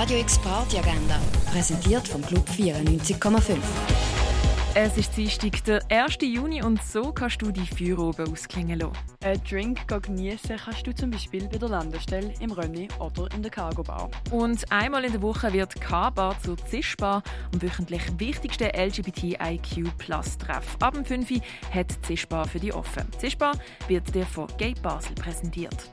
Radio X Party Agenda, präsentiert vom Club 94,5. Es ist Dienstag, der 1. Juni und so kannst du die Feuer ausklingen lassen. Ein Drink genießen kannst du zum Beispiel bei der Landestelle, im Rönni oder in der Cargo Bar. Und einmal in der Woche wird K-Bar zur Zischbar am wöchentlich wichtigsten LGBTIQ Plus Treff. Ab dem 5 Uhr hat Zischbar für die offen. Zischbar wird dir von Gay Basel präsentiert.